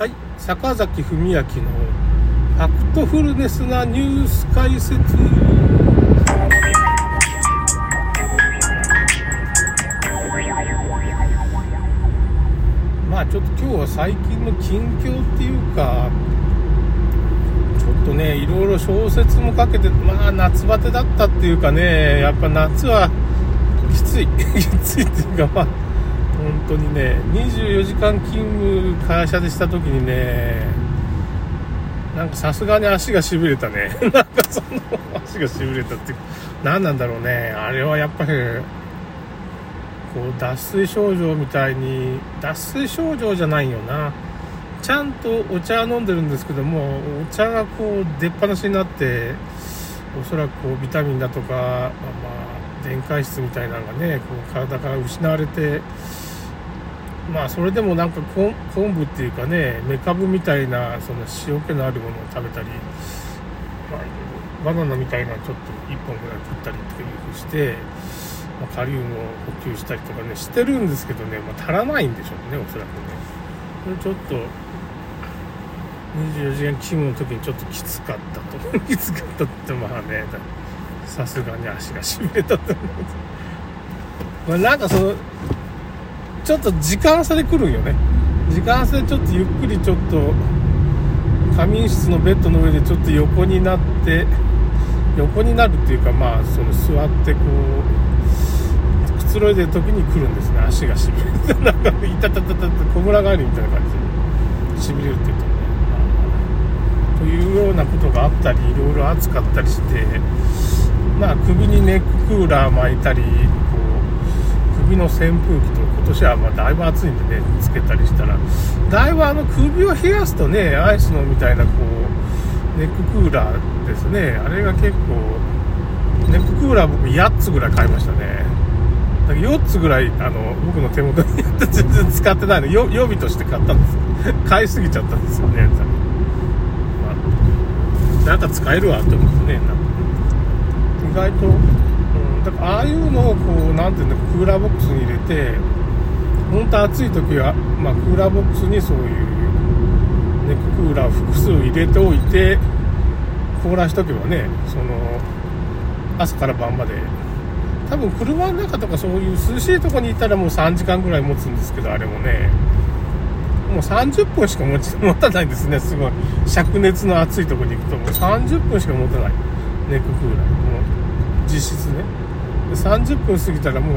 はい。坂崎文明のファクトフルネスなニュース解説。まあちょっと今日は最近の近況っていうかちょっとねいろいろ小説も書けてまあ夏バテだったっていうかねやっぱ夏はきつい。きついっていうかまあ本当にね24時間勤務会社でした時にねなんかさすがに足がしびれたね。なんかその足がしびれたって何なんだろうね。あれはやっぱりこう脱水症状みたいに脱水症状じゃないよな。ちゃんとお茶飲んでるんですけどもお茶がこう出っ放しになっておそらくこうビタミンだとか、まあ、まあ電解質みたいなのがねこう体から失われてまあそれでもなんか昆布っていうかねメカブみたいなその塩気のあるものを食べたり、まあ、バナナみたいなちょっと1本ぐらい食ったりっていうふうして、まあ、カリウムを補給したりとかねしてるんですけどね、まあ、足らないんでしょうねおそらくね。これちょっと24時間勤務の時にちょっときつかったときつかったってまあねさすがに足がしびれたと思うまあなんかそのちょっと時間差で来るんよね。時間差でちょっとゆっくりちょっと仮眠室のベッドの上でちょっと横になって横になるっていうかまあその座ってこうくつろいでる時に来るんですね。足がしびれてなんかいたたたたた小村帰りみたいな感じで。しびれるって言うとね、というようなことがあったりいろいろ暑かったりしてまあ首にネッククーラー巻いたりこう首の扇風機と今年はまあだいぶ暑いんでねつけたりしたら。だいぶあの首を冷やすとねアイスのみたいなこうネッククーラーですね。あれが結構ネッククーラー僕8つぐらい買いましたね。だから4つぐらいあの僕の手元にあって全然使ってないの。予備として買ったんです。買いすぎちゃったんですよね、なんか使えるわって思ってね。意外とだからああいうのをこう何ていうんだクーラーボックスに入れて本当暑い時は、まあ、クーラーボックスにそういうネッククーラーを複数入れておいて凍らしとけばねその朝から晩まで。多分車の中とかそういう涼しいとこにいたらもう3時間ぐらい持つんですけどあれもね。もう30分しか持ち持たないんですね。すごい。灼熱の暑いとこに行くともう30分しか持たない。ネッククーラー。もう実質ね。30分過ぎたらもう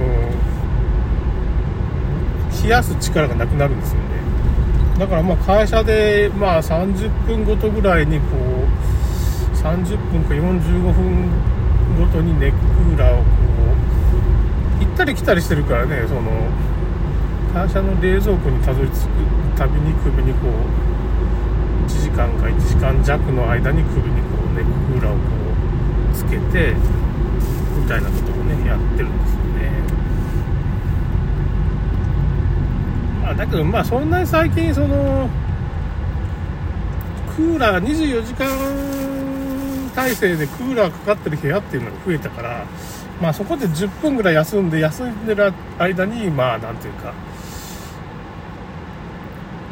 冷やす力がなくなるんですよね。だからまあ会社でまあ30分ごとぐらいにこう30分か45分ごとにネッククーラーをこう行ったり来たりしてるからねその会社の冷蔵庫にたどり着くたびに首にこう1時間か1時間弱の間に首にこうネッククーラーをこうつけてみたいなことねやってるんですよね。まあだけどまあそんなに最近そのクーラー24時間体制でクーラーかかってる部屋っていうのが増えたからまあそこで10分ぐらい休んで休んでる間にまあなんていうか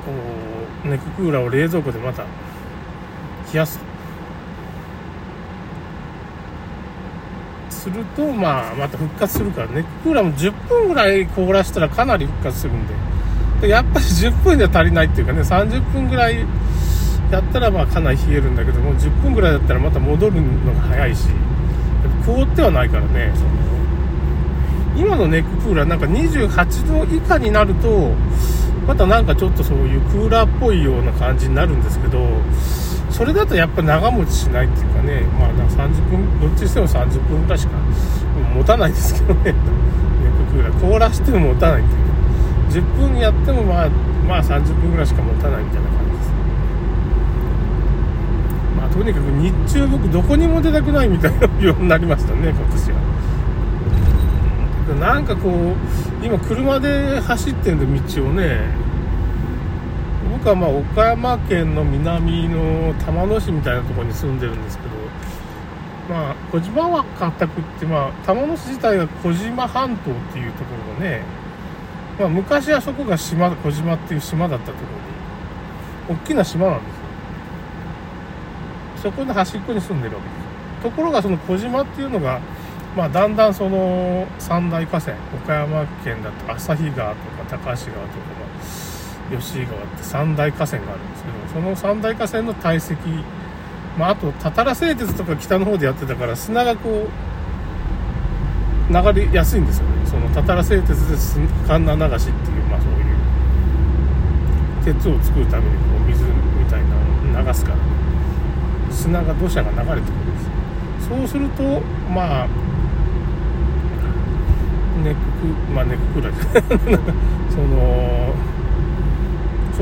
こうネッククーラーを冷蔵庫でまた冷やすすると、まあ、また復活するからね。クーラーも10分ぐらい凍らしたらかなり復活するんで。でやっぱり10分では足りないっていうかね、30分ぐらいやったらまあかなり冷えるんだけども、10分ぐらいだったらまた戻るのが早いし、凍ってはないからね、その、今のネッククーラーなんか28度以下になると、またなんかちょっとそういうクーラーっぽいような感じになるんですけど、それだとやっぱ長持ちしないっていうかね、まあなんか30分、どっちにしても30分ぐらいしか持たないですけどね、ネッククーラー。凍らしても持たないっていうか、10分やってもまあ、まあ30分ぐらいしか持たないみたいな感じです。まあとにかく日中僕どこにも出たくないみたいなようになりましたね、今年は。なんかこう、今車で走ってるんで道をね、僕はまあ岡山県の南の玉野市みたいなとこに住んでるんですけど、まあ、小島はったくって、まあ、玉野市自体が小島半島っていうところがね、まあ、昔はそこが島、小島っていう島だったところで大きな島なんですよ。そこの端っこに住んでるわけです。ところがその小島っていうのがまあ、だんだんその三大河川岡山県だと旭川とか高橋川とか、まあ吉井川って三大河川があるんですけどその三大河川の堆積、まあ、あとたたら製鉄とか北の方でやってたから砂がこう流れやすいんですよね。そのたたら製鉄で神流しっていうまあそういう鉄を作るためにこう水みたいなのを流すから砂が土砂が流れてくるんですそうするとまあネックまあネッククーラー その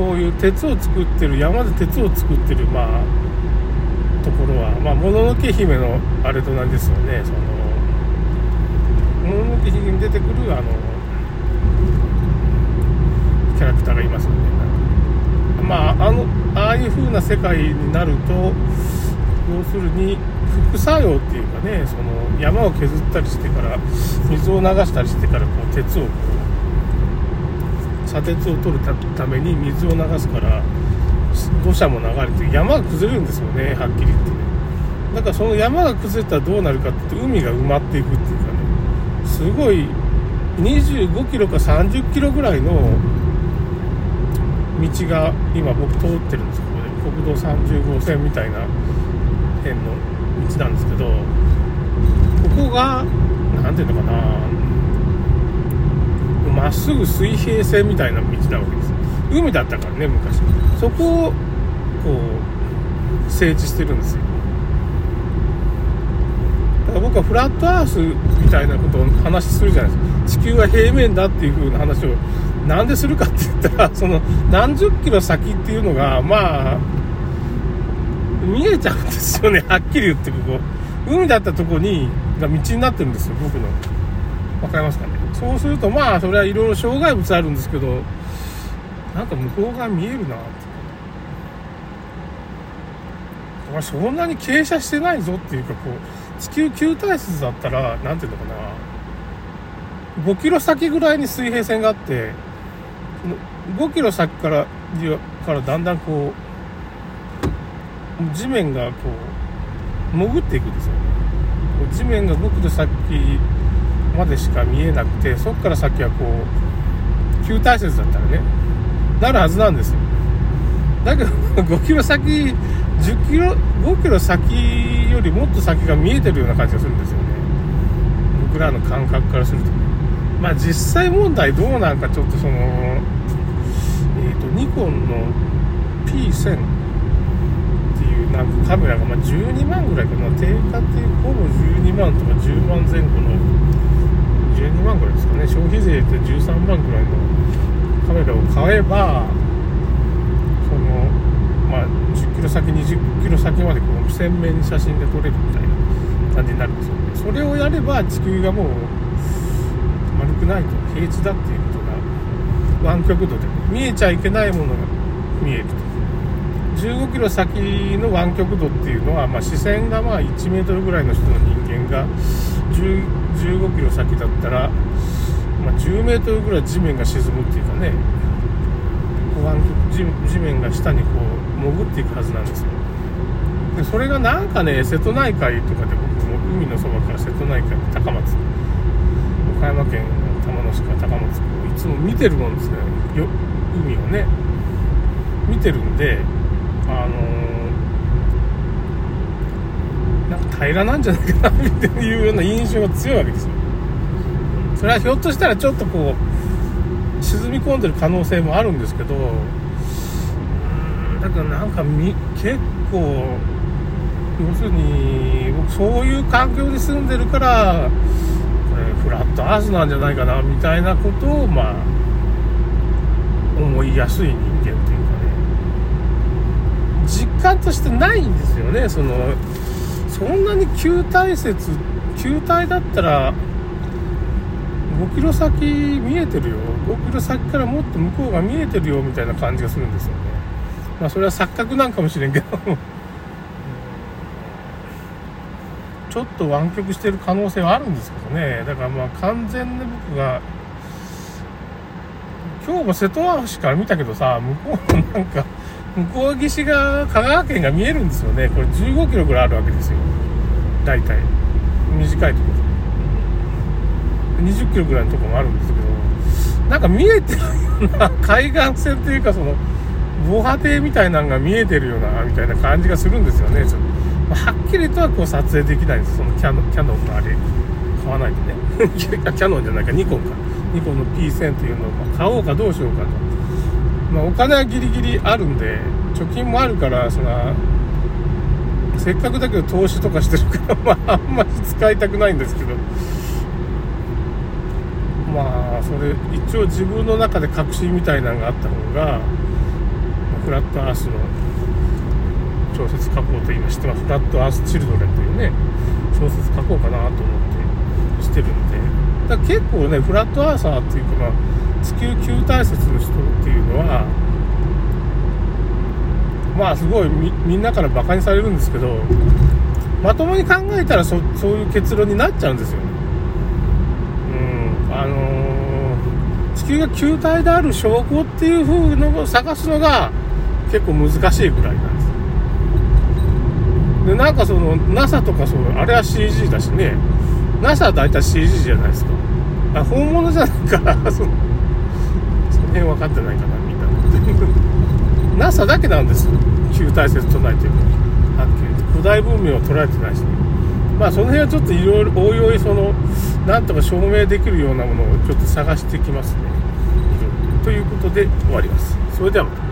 そういう鉄を作ってる山で鉄を作ってるまあところはまあもののけ姫のあれと同じですよね。そのもののけ姫に出てくるあのキャラクターがいますよね。まああのああいう風な世界になると要するに副作用っていうかねその山を削ったりしてから水を流したりしてからこう鉄をこう砂鉄を取るために水を流すから土砂も流れて山が崩れるんですよねはっきり言ってね。だからその山が崩れたらどうなるかって海が埋まっていくっていうかね。すごい25キロか30キロぐらいの道が今僕通ってるんですここで国道30号線みたいな辺の道なんですけどここが何ていうのかなまっすぐ水平線みたいな道なわけです海だったからね昔。そこをこう整地してるんですよ。だから僕はフラットアースみたいなことを話するじゃないですか。地球は平面だっていう風な話をなんでするかって言ったらその何十キロ先っていうのがまあ見えちゃうんですよね。はっきり言ってここ。海だったとこにが道になってるんですよ僕の。分かりますかね？そうするとまあそれはいろいろ障害物あるんですけどなんか向こう側見えるなって。そんなに傾斜してないぞっていうかこう地球球体質だったら何ていうのかな。5キロ先ぐらいに水平線があって5キロ先からからだんだんこう地面がこう潜っていくんですよ。ね地面が僕の先までしか見えなくてそっから先はこう旧体説だったらねなるはずなんですよ。だけど 5キロ先10キロ5キロ先よりもっと先が見えてるような感じがするんですよね。僕らの感覚からするとまあ実際問題どうなんかちょっとそのえっ、ー、とニコンの P1000 っていうなんかカメラがま12万ぐらいかな。定価っていうほぼ12万とか10万前後の12万ぐらいですかね。消費税って13万ぐらいのカメラを買えばそのまあ10キロ先20キロ先までこう鮮明に写真で撮れるみたいな感じになるんですよね。それをやれば地球がもう丸くないと平地だっていうことが湾曲度で見えちゃいけないものが見えると。15キロ先の湾曲度っていうのは、まあ、視線がまあ1メートルぐらいの人の人間が15キロ先だったら、まあ、10メートルぐらい地面が沈むっていうかね湾曲地面が下にこう潜っていくはずなんですよ。でそれがなんかね瀬戸内海とかで僕も海のそばから瀬戸内海高松岡山県の玉野市から高松いつも見てるもんですね。よ海をね。見てるんであのー、なんか平らなんじゃないかなっていうような印象が強いわけですよ。それはひょっとしたらちょっとこう沈み込んでる可能性もあるんですけどだからなんかみ結構要するに僕そういう環境に住んでるからこれフラットアースなんじゃないかなみたいなことをまあ思いやすい人間っていうかね。実感としてないんですよねそのそんなに球体説球体だったら5キロ先見えてるよ。5キロ先からもっと向こうが見えてるよみたいな感じがするんですよね。まあそれは錯覚なんかもしれんけどちょっと湾曲してる可能性はあるんですけどね。だからまあ完全に僕が今日も瀬戸内市から見たけどさ向こうもなんか向こう岸が香川県が見えるんですよね。これ15キロぐらいあるわけですよ。大体。短いところ。20キロぐらいのところもあるんですけど。なんか見えてるような 海岸線というかその防波堤みたいなのが見えてるようなみたいな感じがするんですよね。ちょっと、はっきりとはこう撮影できないんです。そのキャノキャノンのあれ。買わないとね。キャノンじゃないか。ニコンか。ニコンの P1000 というのを買おうかどうしようかと、まあ、お金はギリギリあるんで貯金もあるからそのせっかくだけど投資とかしてるから、まあ、あんまり使いたくないんですけど。まあそれ一応自分の中で確信みたいなのがあった方がフラットアースの小説書こうと今知ってます。フラットアースチルドレンというね小説書こうかなと思ってしてるんで。だ結構ねフラットアーサーっていうかまあ地球球体説の人っていうのはまあすごいみんなからバカにされるんですけどまともに考えたらそそういう結論になっちゃうんですよね。うんあのー、地球が球体である証拠っていう風のを探すのが結構難しいぐらいなんです。でなんかその NASA とかそうあれは CG だしね。NASA は大体 CG じゃないですか。あ本物じゃないからそのその辺分かってないかなみんな NASA だけなんです。旧大説唱えてるはっきり言って古代文明を捉えてないし。ねまあその辺はちょっといろいろおいおいそのなんとか証明できるようなものをちょっと探してきますね。ということで終わります。それではまた。